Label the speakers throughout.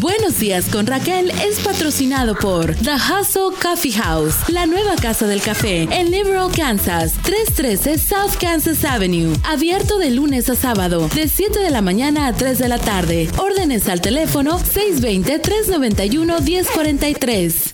Speaker 1: Buenos días con Raquel es patrocinado por The Hustle Coffee House, la nueva casa del café en Liberal, Kansas, 313 South Kansas Avenue. Abierto de lunes a sábado, de 7 de la mañana a 3 de la tarde. Órdenes al teléfono 620-391-1043.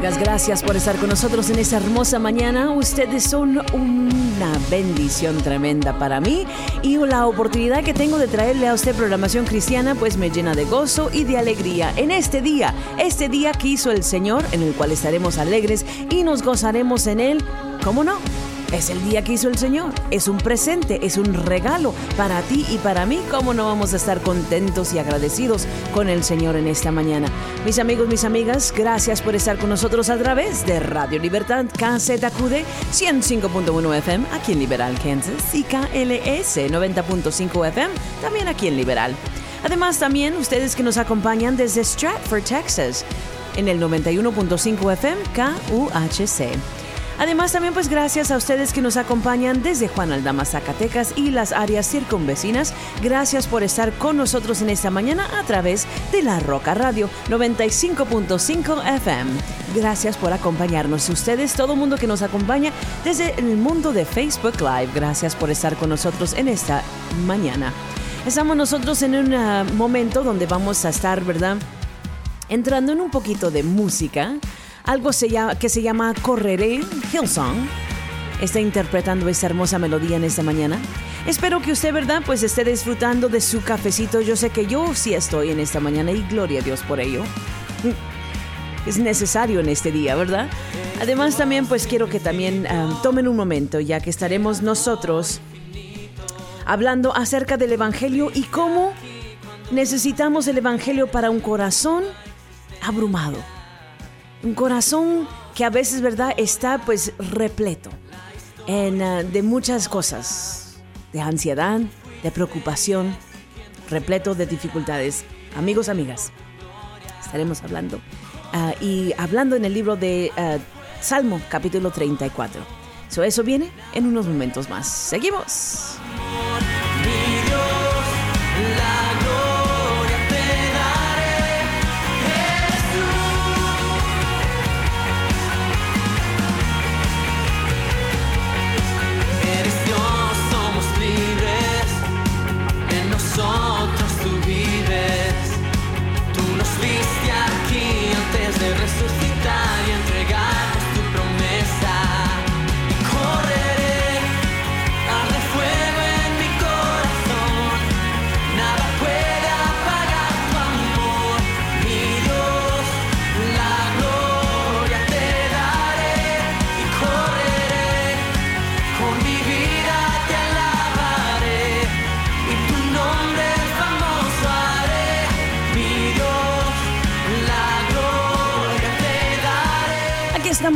Speaker 2: Gracias por estar con nosotros en esta hermosa mañana. Ustedes son una bendición tremenda para mí y la oportunidad que tengo de traerle a usted programación cristiana pues me llena de gozo y de alegría en este día, este día que hizo el Señor en el cual estaremos alegres y nos gozaremos en él. ¿Cómo no? Es el día que hizo el Señor. Es un presente, es un regalo para ti y para mí. ¿Cómo no vamos a estar contentos y agradecidos con el Señor en esta mañana? Mis amigos, mis amigas, gracias por estar con nosotros a través de Radio Libertad KZQD 105.1 FM aquí en Liberal, Kansas y KLS 90.5 FM también aquí en Liberal. Además, también ustedes que nos acompañan desde Stratford, Texas en el 91.5 FM KUHC. Además, también pues gracias a ustedes que nos acompañan desde Juan Aldama, Zacatecas y las áreas circunvecinas. Gracias por estar con nosotros en esta mañana a través de la Roca Radio 95.5 FM. Gracias por acompañarnos. Ustedes, todo mundo que nos acompaña desde el mundo de Facebook Live. Gracias por estar con nosotros en esta mañana. Estamos nosotros en un uh, momento donde vamos a estar, ¿verdad? Entrando en un poquito de música algo que se llama Correré, Hillsong. Está interpretando esta hermosa melodía en esta mañana. Espero que usted, ¿verdad? Pues esté disfrutando de su cafecito. Yo sé que yo sí estoy en esta mañana y gloria a Dios por ello. Es necesario en este día, ¿verdad? Además también pues quiero que también uh, tomen un momento ya que estaremos nosotros hablando acerca del Evangelio y cómo necesitamos el Evangelio para un corazón abrumado un corazón que a veces, ¿verdad?, está pues repleto en, uh, de muchas cosas, de ansiedad, de preocupación, repleto de dificultades. Amigos, amigas, estaremos hablando uh, y hablando en el libro de uh, Salmo capítulo 34. So, eso viene en unos momentos más. Seguimos.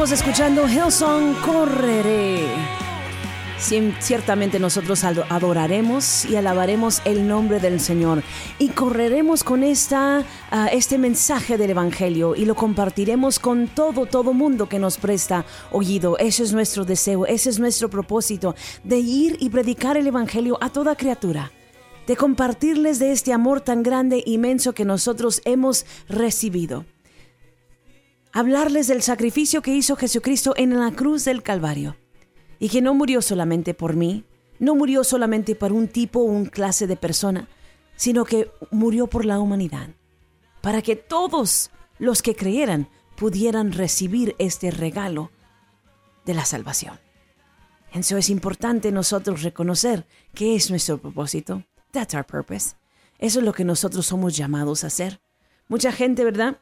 Speaker 2: Estamos escuchando Hillsong Correré. Ciertamente nosotros adoraremos y alabaremos el nombre del Señor y correremos con esta, uh, este mensaje del Evangelio y lo compartiremos con todo, todo mundo que nos presta oído. Ese es nuestro deseo, ese es nuestro propósito de ir y predicar el Evangelio a toda criatura. de compartirles de este amor tan grande, inmenso que nosotros hemos recibido. Hablarles del sacrificio que hizo Jesucristo en la cruz del Calvario y que no murió solamente por mí, no murió solamente por un tipo o un clase de persona, sino que murió por la humanidad, para que todos los que creyeran pudieran recibir este regalo de la salvación. Eso es importante nosotros reconocer que es nuestro propósito. That's our purpose. Eso es lo que nosotros somos llamados a hacer. Mucha gente, ¿verdad?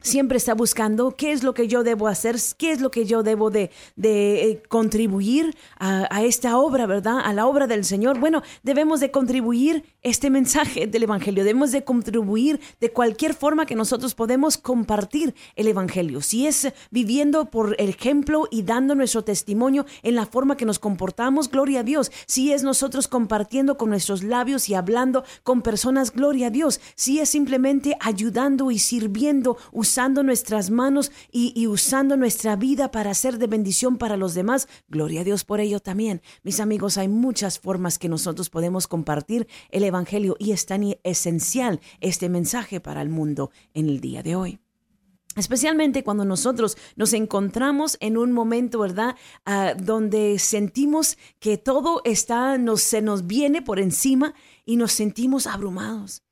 Speaker 2: Siempre está buscando qué es lo que yo debo hacer, qué es lo que yo debo de, eh, contribuir a, esta obra, ¿verdad? A la obra del Señor. Bueno, debemos de contribuir este mensaje del Evangelio, debemos de contribuir de cualquier forma que nosotros podemos compartir el Evangelio. Si es viviendo por ejemplo y dando nuestro testimonio en la forma que nos comportamos, gloria a Dios. Si es nosotros compartiendo con nuestros labios y hablando con personas, gloria a Dios. Si es simplemente ayudando y sirviendo, usando nuestras manos y, usando nuestra vida para ser de bendición para los demás. Gloria a Dios por ello también. Mis amigos, hay muchas formas que nosotros podemos compartir el Evangelio y es tan esencial este mensaje para el mundo en el día de hoy. Especialmente cuando nosotros nos encontramos en un momento, ¿verdad? Ah, donde sentimos que todo está, nos, se nos viene por encima y nos sentimos abrumados.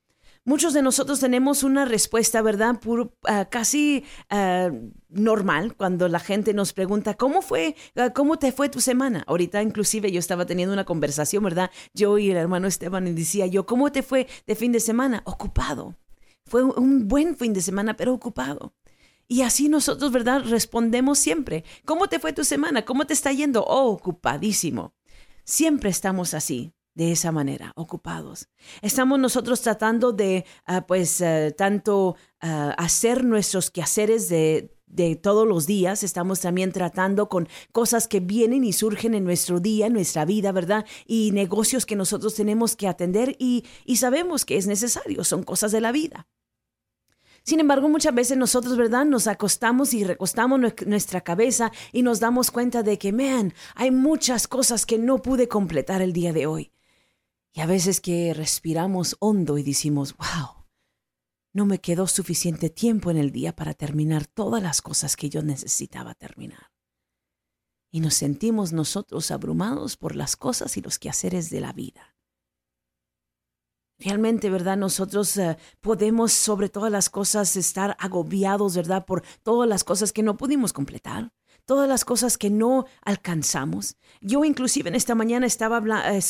Speaker 2: Muchos de nosotros tenemos una respuesta, ¿verdad? Ah, casi ah, normal cuando la gente nos pregunta, ¿cómo fue? Ah, ¿Cómo te fue tu semana? Ahorita inclusive yo estaba teniendo una conversación, ¿verdad? Yo y el hermano Esteban y decía yo, ¿cómo te fue de fin de semana? Ocupado. Fue un buen fin de semana, pero ocupado. Y así nosotros, ¿verdad? Respondemos siempre. ¿Cómo te fue tu semana? ¿Cómo te está yendo? Oh, ocupadísimo. Siempre estamos así de esa manera, ocupados. Estamos nosotros tratando de, ah, pues, ah, tanto ah, hacer nuestros quehaceres de, de todos los días, estamos también tratando con cosas que vienen y surgen en nuestro día, en nuestra vida, ¿verdad? Y negocios que nosotros tenemos que atender y, y sabemos que es necesario, son cosas de la vida. Sin embargo, muchas veces nosotros, ¿verdad? Nos acostamos y recostamos nuestra cabeza y nos damos cuenta de que, man, hay muchas cosas que no pude completar el día de hoy. Y a veces que respiramos hondo y decimos, wow, no me quedó suficiente tiempo en el día para terminar todas las cosas que yo necesitaba terminar. Y nos sentimos nosotros abrumados por las cosas y los quehaceres de la vida. Realmente, ¿verdad? Nosotros eh, podemos sobre todas las cosas estar agobiados, ¿verdad? Por todas las cosas que no pudimos completar todas las cosas que no alcanzamos. Yo inclusive en esta mañana estaba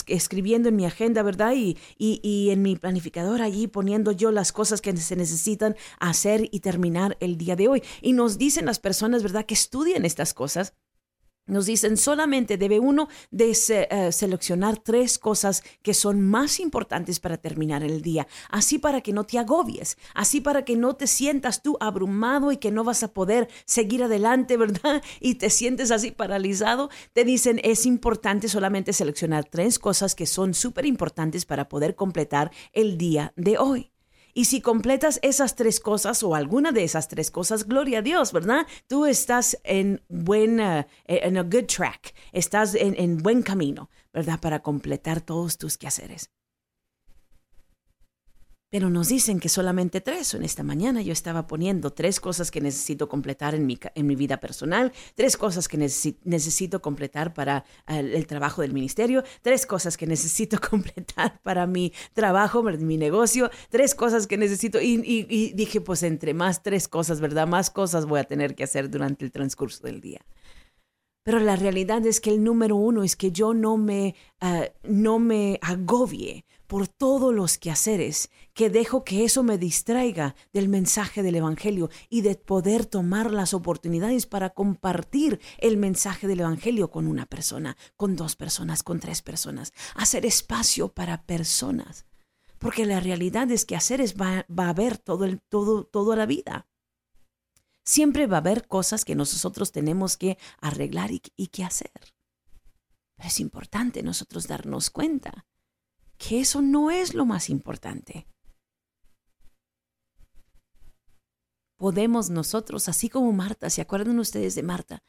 Speaker 2: escribiendo en mi agenda, ¿verdad? Y, y, en mi planificador allí poniendo yo las cosas que se necesitan hacer y terminar el día de hoy. Y nos dicen las personas, ¿verdad? Que estudian estas cosas nos dicen solamente debe uno de eh, seleccionar tres cosas que son más importantes para terminar el día, así para que no te agobies, así para que no te sientas tú abrumado y que no vas a poder seguir adelante, ¿verdad? Y te sientes así paralizado. Te dicen es importante solamente seleccionar tres cosas que son súper importantes para poder completar el día de hoy. Y si completas esas tres cosas o alguna de esas tres cosas, gloria a Dios, ¿verdad? Tú estás en buena, eh, en a good track, estás en, en buen camino, ¿verdad? Para completar todos tus quehaceres. Pero nos dicen que solamente tres. En esta mañana yo estaba poniendo tres cosas que necesito completar en mi, en mi vida personal, tres cosas que necesito completar para el, trabajo del ministerio, tres cosas que necesito completar para mi trabajo, mi negocio, tres cosas que necesito. Y, y dije, pues entre más tres cosas, ¿verdad? Más cosas voy a tener que hacer durante el transcurso del día. Pero la realidad es que el número uno es que yo no me, ah, no me agobie por todos los quehaceres, que dejo que eso me distraiga del mensaje del Evangelio y de poder tomar las oportunidades para compartir el mensaje del Evangelio con una persona, con dos personas, con tres personas. Hacer espacio para personas. Porque la realidad es que hacer va, va a haber todo el, todo, toda la vida. Siempre va a haber cosas que nosotros tenemos que arreglar y, que hacer. Pero es importante nosotros darnos cuenta que eso no es lo más importante. Podemos nosotros, así como Marta, ¿se acuerdan ustedes de Marta?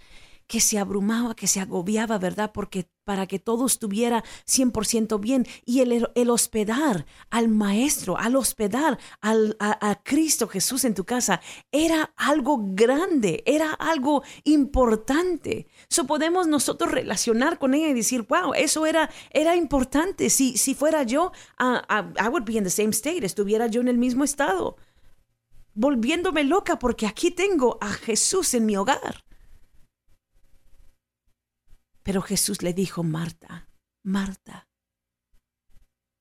Speaker 2: Que se abrumaba, que se agobiaba, ¿verdad? Porque para que todo estuviera 100% bien. Y el, hospedar al maestro, al hospedar al, a, Cristo Jesús en tu casa, era algo grande, era algo importante. So podemos nosotros relacionar con ella y decir, wow, eso era, era importante. Si, si fuera yo, uh, I would be in the same state, estuviera yo en el mismo estado. Volviéndome loca porque aquí tengo a Jesús en mi hogar. Pero Jesús le dijo, Marta, Marta,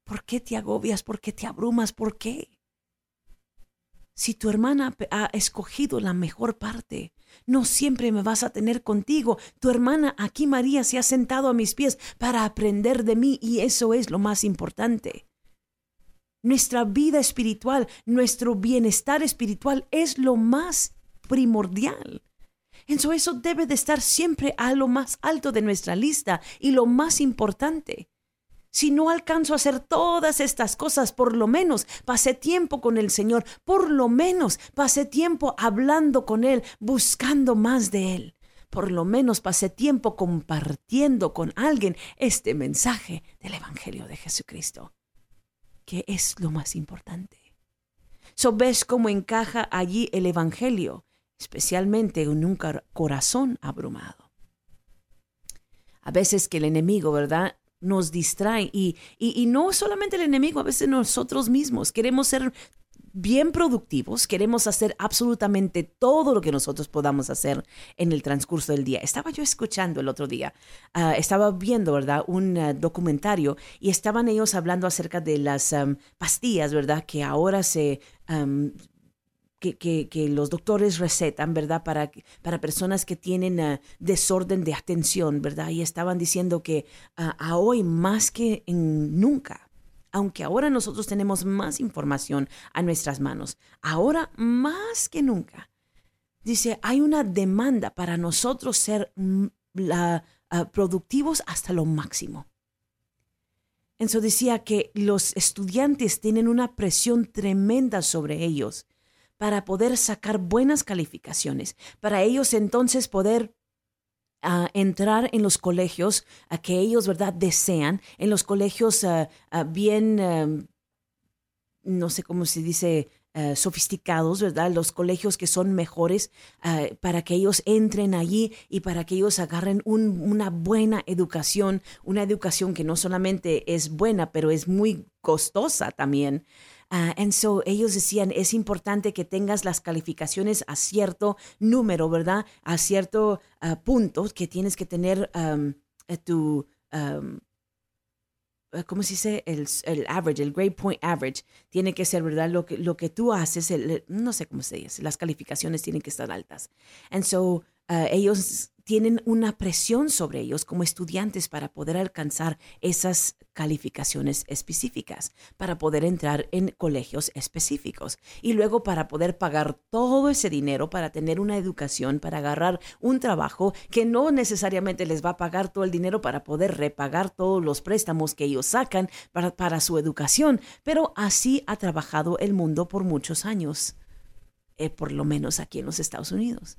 Speaker 2: ¿por qué te agobias? ¿Por qué te abrumas? ¿Por qué? Si tu hermana ha escogido la mejor parte, no siempre me vas a tener contigo. Tu hermana aquí María se ha sentado a mis pies para aprender de mí y eso es lo más importante. Nuestra vida espiritual, nuestro bienestar espiritual es lo más primordial. Eso, debe de estar siempre a lo más alto de nuestra lista y lo más importante. Si no alcanzo a hacer todas estas cosas, por lo menos pasé tiempo con el Señor, por lo menos pasé tiempo hablando con Él, buscando más de Él. Por lo menos pasé tiempo compartiendo con alguien este mensaje del Evangelio de Jesucristo, que es lo más importante. So ves cómo encaja allí el Evangelio especialmente en un corazón abrumado. A veces que el enemigo, ¿verdad? Nos distrae y, y, no solamente el enemigo, a veces nosotros mismos queremos ser bien productivos, queremos hacer absolutamente todo lo que nosotros podamos hacer en el transcurso del día. Estaba yo escuchando el otro día, ah, estaba viendo, ¿verdad? Un ah, documentario y estaban ellos hablando acerca de las pastillas, ¿verdad? Que ahora se que, los doctores recetan, ¿verdad? Para, para personas que tienen ah, desorden de atención, ¿verdad? Y estaban diciendo que ah, a hoy más que nunca, aunque ahora nosotros tenemos más información a nuestras manos, ahora más que nunca, dice, hay una demanda para nosotros ser mm, ah, productivos hasta lo máximo. Eso decía que los estudiantes tienen una presión tremenda sobre ellos para poder sacar buenas calificaciones, para ellos entonces poder ah, entrar en los colegios a que ellos, ¿verdad?, desean, en los colegios ah, ah, bien, em, no sé cómo se dice, sofisticados, ¿verdad? Los colegios que son mejores para que ellos entren allí y para que ellos agarren una buena educación, una educación que no solamente es buena, pero es muy costosa también. Uh, and so ellos decían, es importante que tengas las calificaciones a cierto número, ¿verdad? A cierto uh, punto que tienes que tener um, eh, tu, um, eh, ¿cómo se dice? El, el, average, el grade point average, tiene que ser, ¿verdad? Lo que, lo que tú haces, el, no sé cómo se dice, las calificaciones tienen que estar altas. And so uh, ellos tienen una presión sobre ellos como estudiantes para poder alcanzar esas calificaciones específicas, para poder entrar en colegios específicos y luego para poder pagar todo ese dinero para tener una educación, para agarrar un trabajo que no necesariamente les va a pagar todo el dinero para poder repagar todos los préstamos que ellos sacan para, su educación, pero así ha trabajado el mundo por muchos años, eh, por lo menos aquí en los Estados Unidos.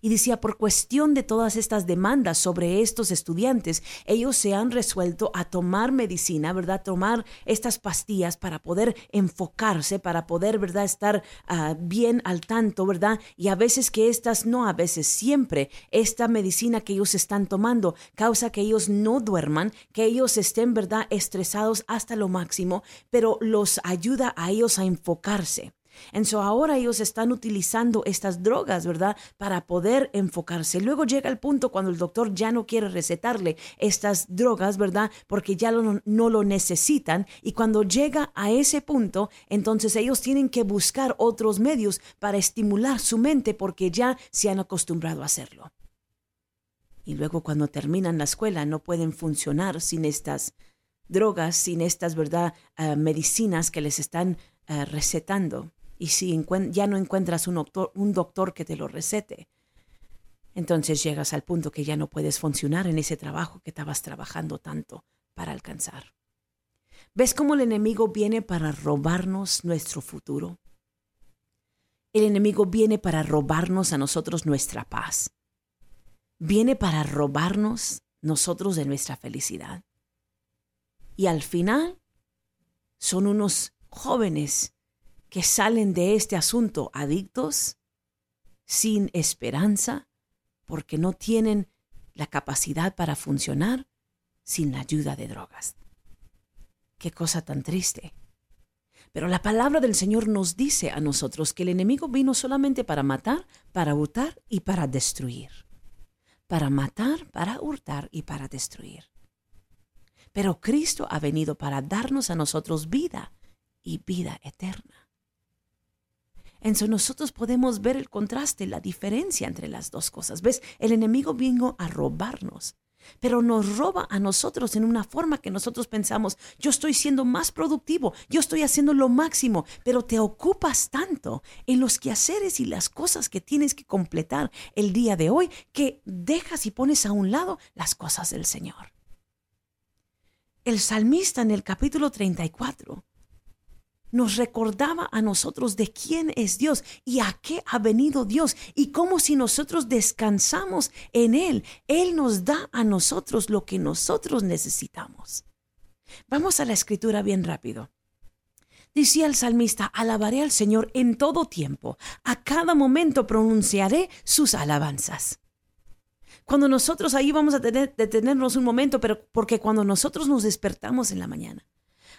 Speaker 2: Y decía, por cuestión de todas estas demandas sobre estos estudiantes, ellos se han resuelto a tomar medicina, ¿verdad? Tomar estas pastillas para poder enfocarse, para poder, ¿verdad? Estar ah, bien al tanto, ¿verdad? Y a veces que estas, no a veces, siempre, esta medicina que ellos están tomando causa que ellos no duerman, que ellos estén, ¿verdad? Estresados hasta lo máximo, pero los ayuda a ellos a enfocarse. Entonces ahora ellos están utilizando estas drogas, ¿verdad? Para poder enfocarse. Luego llega el punto cuando el doctor ya no quiere recetarle estas drogas, ¿verdad? Porque ya no lo necesitan. Y cuando llega a ese punto, entonces ellos tienen que buscar otros medios para estimular su mente porque ya se han acostumbrado a hacerlo. Y luego cuando terminan la escuela no pueden funcionar sin estas drogas, sin estas, ¿verdad? Ah, medicinas que les están ah, recetando y si ya no encuentras un doctor, un doctor que te lo recete, entonces llegas al punto que ya no puedes funcionar en ese trabajo que estabas trabajando tanto para alcanzar. ¿Ves cómo el enemigo viene para robarnos nuestro futuro? El enemigo viene para robarnos a nosotros nuestra paz. viene para robarnos nosotros de nuestra felicidad. Y al final son unos jóvenes que salen de este asunto adictos, sin esperanza, porque no tienen la capacidad para funcionar sin la ayuda de drogas. Qué cosa tan triste. Pero la palabra del Señor nos dice a nosotros que el enemigo vino solamente para matar, para hurtar y para destruir. Para matar, para hurtar y para destruir. Pero Cristo ha venido para darnos a nosotros vida y vida eterna. Entonces nosotros podemos ver el contraste, la diferencia entre las dos cosas. ¿Ves? El enemigo vino a robarnos, pero nos roba a nosotros en una forma que nosotros pensamos, yo estoy siendo más productivo, yo estoy haciendo lo máximo, pero te ocupas tanto en los quehaceres y las cosas que tienes que completar el día de hoy que dejas y pones a un lado las cosas del Señor. El salmista en el capítulo 34 nos recordaba a nosotros de quién es Dios y a qué ha venido Dios y cómo si nosotros descansamos en Él, Él nos da a nosotros lo que nosotros necesitamos. Vamos a la escritura bien rápido. Decía el salmista, alabaré al Señor en todo tiempo, a cada momento pronunciaré sus alabanzas. Cuando nosotros ahí vamos a tener, detenernos un momento, pero porque cuando nosotros nos despertamos en la mañana,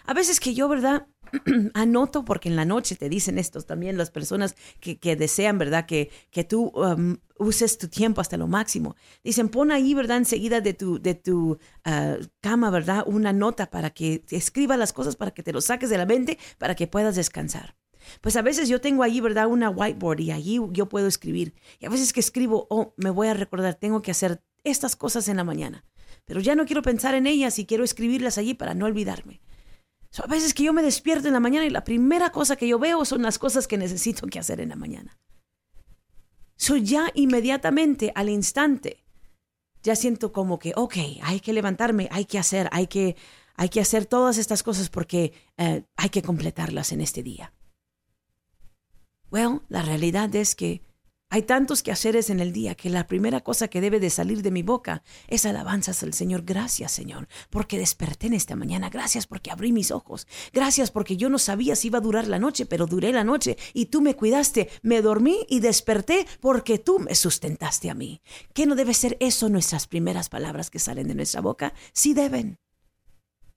Speaker 2: a veces que yo, ¿verdad? anoto, porque en la noche te dicen estos también las personas que, desean, ¿verdad? Que, que tú um, uses tu tiempo hasta lo máximo. Dicen, pon ahí, ¿verdad? Enseguida de tu, de tu uh, cama, ¿verdad? Una nota para que te escriba las cosas, para que te lo saques de la mente, para que puedas descansar. Pues a veces yo tengo ahí, ¿verdad? Una whiteboard y allí yo puedo escribir. Y a veces que escribo, oh, me voy a recordar, tengo que hacer estas cosas en la mañana. Pero ya no quiero pensar en ellas y quiero escribirlas allí para no olvidarme a veces que yo me despierto en la mañana y la primera cosa que yo veo son las cosas que necesito que hacer en la mañana. Soy ya inmediatamente, al instante, ya siento como que, ok, hay que levantarme, hay que hacer, hay que, hay que hacer todas estas cosas porque eh, hay que completarlas en este día. Well, la realidad es que hay tantos quehaceres en el día que la primera cosa que debe de salir de mi boca es alabanzas al Señor. Gracias, Señor, porque desperté en esta mañana. Gracias porque abrí mis ojos. Gracias porque yo no sabía si iba a durar la noche, pero duré la noche y tú me cuidaste. Me dormí y desperté porque tú me sustentaste a mí. ¿Qué no debe ser eso nuestras primeras palabras que salen de nuestra boca? Sí deben.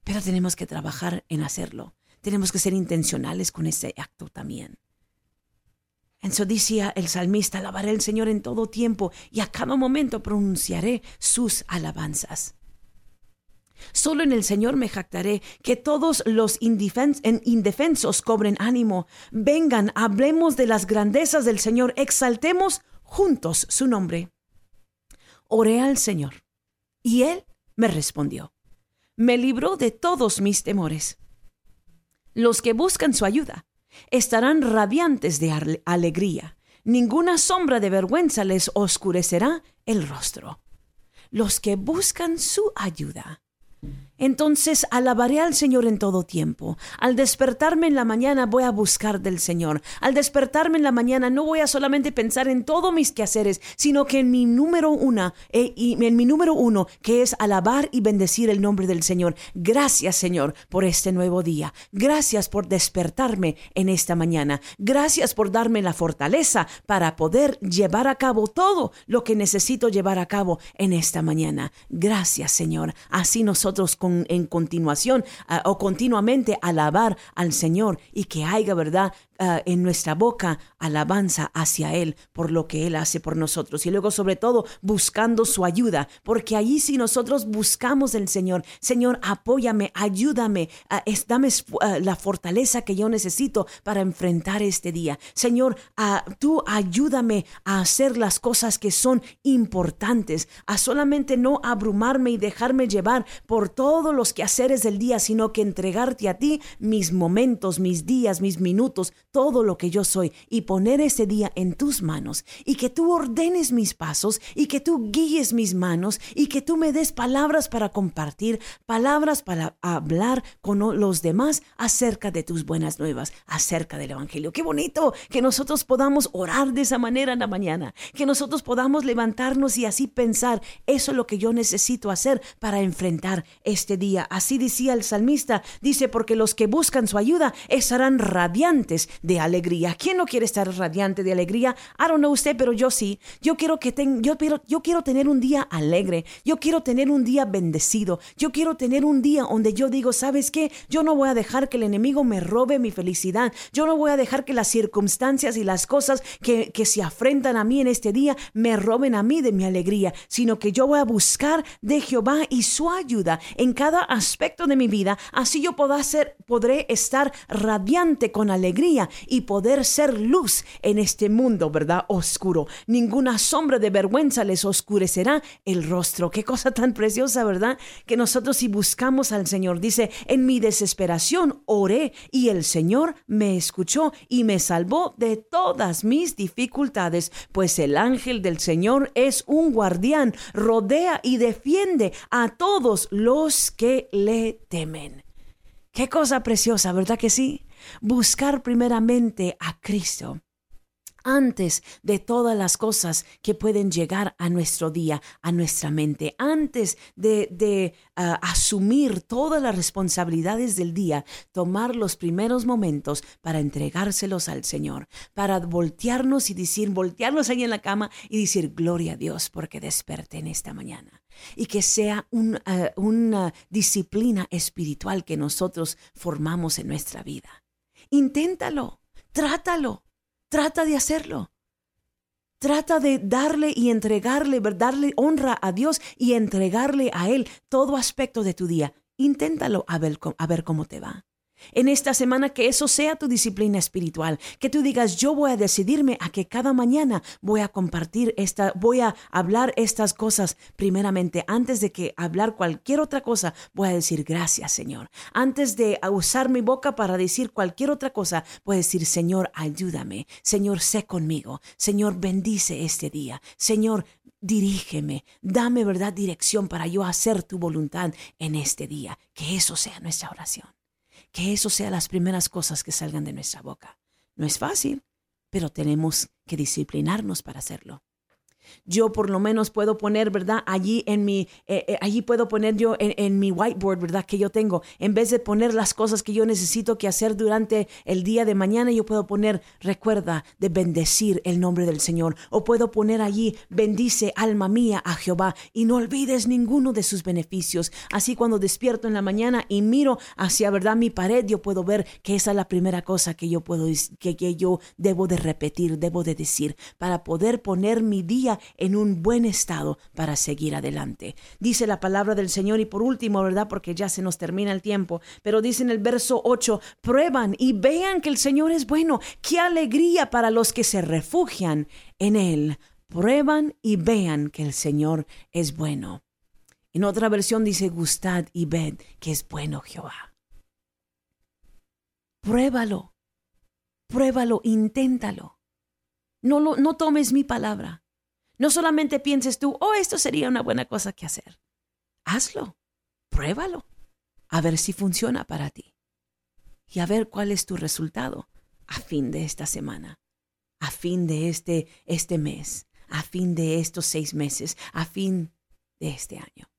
Speaker 2: Pero tenemos que trabajar en hacerlo. Tenemos que ser intencionales con ese acto también. Entonces decía el salmista, alabaré al Señor en todo tiempo y a cada momento pronunciaré sus alabanzas. Solo en el Señor me jactaré, que todos los indefensos cobren ánimo. Vengan, hablemos de las grandezas del Señor, exaltemos juntos su nombre. Oré al Señor, y Él me respondió. Me libró de todos mis temores. Los que buscan su ayuda estarán radiantes de alegría. Ninguna sombra de vergüenza les oscurecerá el rostro. Los que buscan su ayuda entonces alabaré al Señor en todo tiempo. Al despertarme en la mañana voy a buscar del Señor. Al despertarme en la mañana no voy a solamente pensar en todos mis quehaceres, sino que en mi número una, eh, y en mi número uno, que es alabar y bendecir el nombre del Señor. Gracias, Señor, por este nuevo día. Gracias por despertarme en esta mañana. Gracias por darme la fortaleza para poder llevar a cabo todo lo que necesito llevar a cabo en esta mañana. Gracias, Señor. Así nosotros en continuación ah, o continuamente alabar al Señor y que haya, ¿verdad? Ah, en nuestra boca alabanza hacia Él por lo que Él hace por nosotros. Y luego, sobre todo, buscando su ayuda, porque allí si nosotros buscamos el Señor, Señor, apóyame, ayúdame, uh, dame la fortaleza que yo necesito para enfrentar este día. Señor, tú ayúdame a hacer las cosas que son importantes, a solamente no abrumarme y dejarme llevar por todo todos los quehaceres del día, sino que entregarte a ti mis momentos, mis días, mis minutos, todo lo que yo soy y poner ese día en tus manos y que tú ordenes mis pasos y que tú guíes mis manos y que tú me des palabras para compartir, palabras para hablar con los demás acerca de tus buenas nuevas, acerca del Evangelio. Qué bonito que nosotros podamos orar de esa manera en la mañana, que nosotros podamos levantarnos y así pensar, eso es lo que yo necesito hacer para enfrentar día. Así decía el salmista, dice, porque los que buscan su ayuda estarán radiantes de alegría. ¿Quién no quiere estar radiante de alegría? I don't know usted, pero yo sí. Yo quiero que ten, yo, quiero, yo quiero tener un día alegre. Yo quiero tener un día bendecido. Yo quiero tener un día donde yo digo, ¿sabes qué? Yo no voy a dejar que el enemigo me robe mi felicidad. Yo no voy a dejar que las circunstancias y las cosas que, que se afrentan a mí en este día me roben a mí de mi alegría, sino que yo voy a buscar de Jehová y su ayuda en cada aspecto de mi vida. Así yo podré, ser, podré estar radiante con alegría y poder ser luz en este mundo, ¿verdad? Oscuro. Ninguna sombra de vergüenza les oscurecerá el rostro. Qué cosa tan preciosa, ¿verdad? Que nosotros si buscamos al Señor, dice, en mi desesperación oré y el Señor me escuchó y me salvó de todas mis dificultades, pues el ángel del Señor es un guardián, rodea y defiende a todos los que le temen. Qué cosa preciosa, ¿verdad que sí? Buscar primeramente a Cristo antes de todas las cosas que pueden llegar a nuestro día, a nuestra mente, antes de, ah, asumir todas las responsabilidades del día, tomar los primeros momentos para entregárselos al Señor, para voltearnos y decir, voltearnos ahí en la cama y decir, gloria a Dios porque desperté en esta mañana. Y que sea ah, una disciplina espiritual que nosotros formamos en nuestra vida. Inténtalo, trátalo Trata de hacerlo. Trata de darle y entregarle, darle honra a Dios y entregarle a Él todo aspecto de tu día. Inténtalo a ver, a ver cómo te va en esta semana que eso sea tu disciplina espiritual, que tú digas, yo voy a decidirme a que cada mañana voy a compartir esta, voy a hablar estas cosas. Primeramente, antes de que hablar cualquier otra cosa, voy a decir gracias Señor. Antes de usar mi boca para decir cualquier otra cosa, voy a decir Señor, ayúdame, Señor, sé conmigo, Señor, bendice este día, Señor, dirígeme, dame verdad dirección para yo hacer tu voluntad en este día, que eso sea nuestra oración que eso sea las primeras cosas que salgan de nuestra boca. No es fácil, pero tenemos que disciplinarnos para hacerlo yo por lo menos puedo poner, ¿verdad? Allí en mi, eh, eh, allí puedo poner yo en, mi whiteboard, ¿verdad? Que yo tengo, en vez de poner las cosas que yo necesito que hacer durante el día de mañana, yo puedo poner, recuerda de bendecir el nombre del Señor. O puedo poner allí, bendice alma mía a Jehová y no olvides ninguno de sus beneficios. Así cuando despierto en la mañana y miro hacia, ¿verdad? Mi pared, yo puedo ver que esa es la primera cosa que yo puedo, que, que yo debo de repetir, debo de decir, para poder poner mi día en un buen estado para seguir adelante. Dice la palabra del Señor y por último, ¿verdad? Porque ya se nos termina el tiempo, pero dice en el verso 8, prueban y vean que el Señor es bueno. Qué alegría para los que se refugian en Él. Prueban y vean que el Señor es bueno. En otra versión dice, gustad y ved que es bueno Jehová. Pruébalo, pruébalo, inténtalo. No, lo, no tomes mi palabra. No solamente pienses tú, oh, esto sería una buena cosa que hacer. Hazlo, pruébalo, a ver si funciona para ti. Y a ver cuál es tu resultado a fin de esta semana, a fin de este, este mes, a fin de estos seis meses, a fin de este año.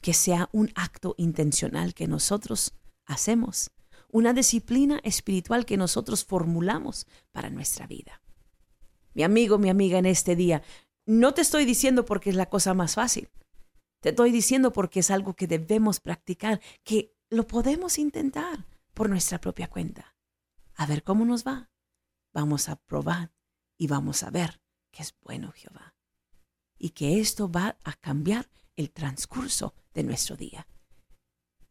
Speaker 2: Que sea un acto intencional que nosotros hacemos, una disciplina espiritual que nosotros formulamos para nuestra vida mi amigo, mi amiga, en este día. No te estoy diciendo porque es la cosa más fácil. Te estoy diciendo porque es algo que debemos practicar, que lo podemos intentar por nuestra propia cuenta. A ver cómo nos va. Vamos a probar y vamos a ver que es bueno Jehová. Y que esto va a cambiar el transcurso de nuestro día.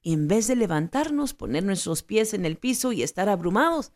Speaker 2: Y en vez de levantarnos, poner nuestros pies en el piso y estar abrumados,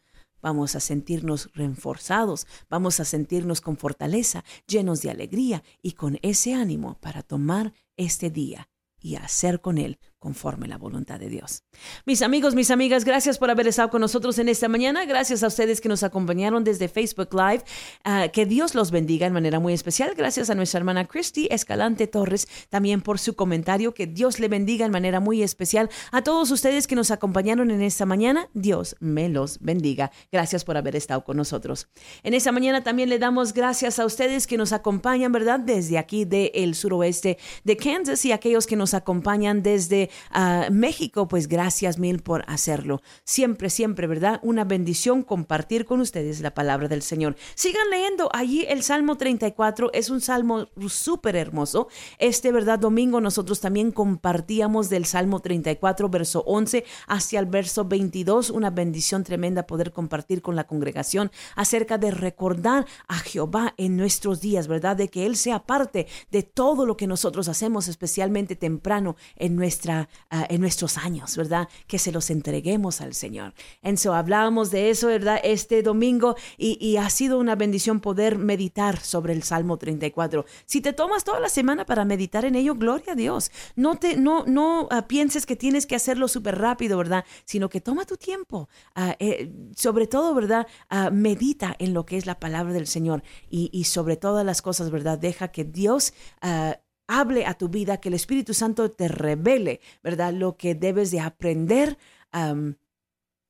Speaker 2: vamos a sentirnos reforzados, vamos a sentirnos con fortaleza, llenos de alegría y con ese ánimo para tomar este día y hacer con él conforme la voluntad de Dios. Mis amigos, mis amigas, gracias por haber estado con nosotros en esta mañana. Gracias a ustedes que nos acompañaron desde Facebook Live. Ah, que Dios los bendiga en manera muy especial. Gracias a nuestra hermana Christy Escalante Torres también por su comentario. Que Dios le bendiga en manera muy especial. A todos ustedes que nos acompañaron en esta mañana, Dios me los bendiga. Gracias por haber estado con nosotros. En esta mañana también le damos gracias a ustedes que nos acompañan, ¿verdad? Desde aquí del suroeste de Kansas y aquellos que nos acompañan desde México, pues gracias mil por hacerlo. Siempre, siempre, ¿verdad? Una bendición compartir con ustedes la palabra del Señor. Sigan leyendo allí el Salmo 34, es un salmo súper hermoso. Este, ¿verdad? Domingo nosotros también compartíamos del Salmo 34, verso 11 hacia el verso 22, una bendición tremenda poder compartir con la congregación acerca de recordar a Jehová en nuestros días, ¿verdad? De que Él sea parte de todo lo que nosotros hacemos, especialmente temprano en nuestra Ah, en nuestros años, ¿verdad? Que se los entreguemos al Señor. En eso hablábamos de eso, ¿verdad? Este domingo y, ha sido una bendición poder meditar sobre el Salmo 34. Si te tomas toda la semana para meditar en ello, gloria a Dios. No te, no, no ah, pienses que tienes que hacerlo súper rápido, ¿verdad? Sino que toma tu tiempo. Ah, eh, sobre todo, ¿verdad? medita en lo que es la palabra del Señor y sobre todas las cosas, ¿verdad? Deja que Dios hable a tu vida, que el Espíritu Santo te revele, ¿verdad? Lo que debes de aprender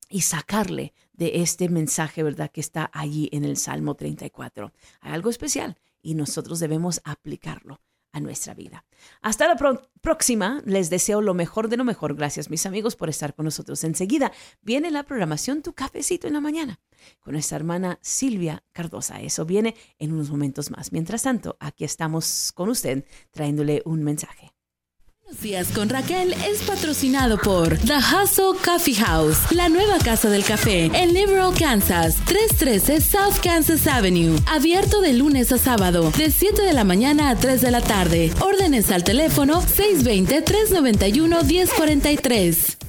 Speaker 2: y sacarle de este mensaje, ¿verdad? Que está allí en el Salmo 34. Hay algo especial y nosotros debemos aplicarlo a nuestra vida. Hasta la próxima, les deseo lo mejor de lo mejor. Gracias mis amigos por estar con nosotros. Enseguida viene la programación Tu Cafecito en la Mañana con nuestra hermana Silvia Cardosa. Eso viene en unos momentos más. Mientras tanto, aquí estamos con usted trayéndole un mensaje.
Speaker 1: Buenos días con Raquel es patrocinado por The Hustle Coffee House, la nueva casa del café en Liberal, Kansas, 313 South Kansas Avenue, abierto de lunes a sábado, de 7 de la mañana a 3 de la tarde. Órdenes al teléfono 620-391-1043.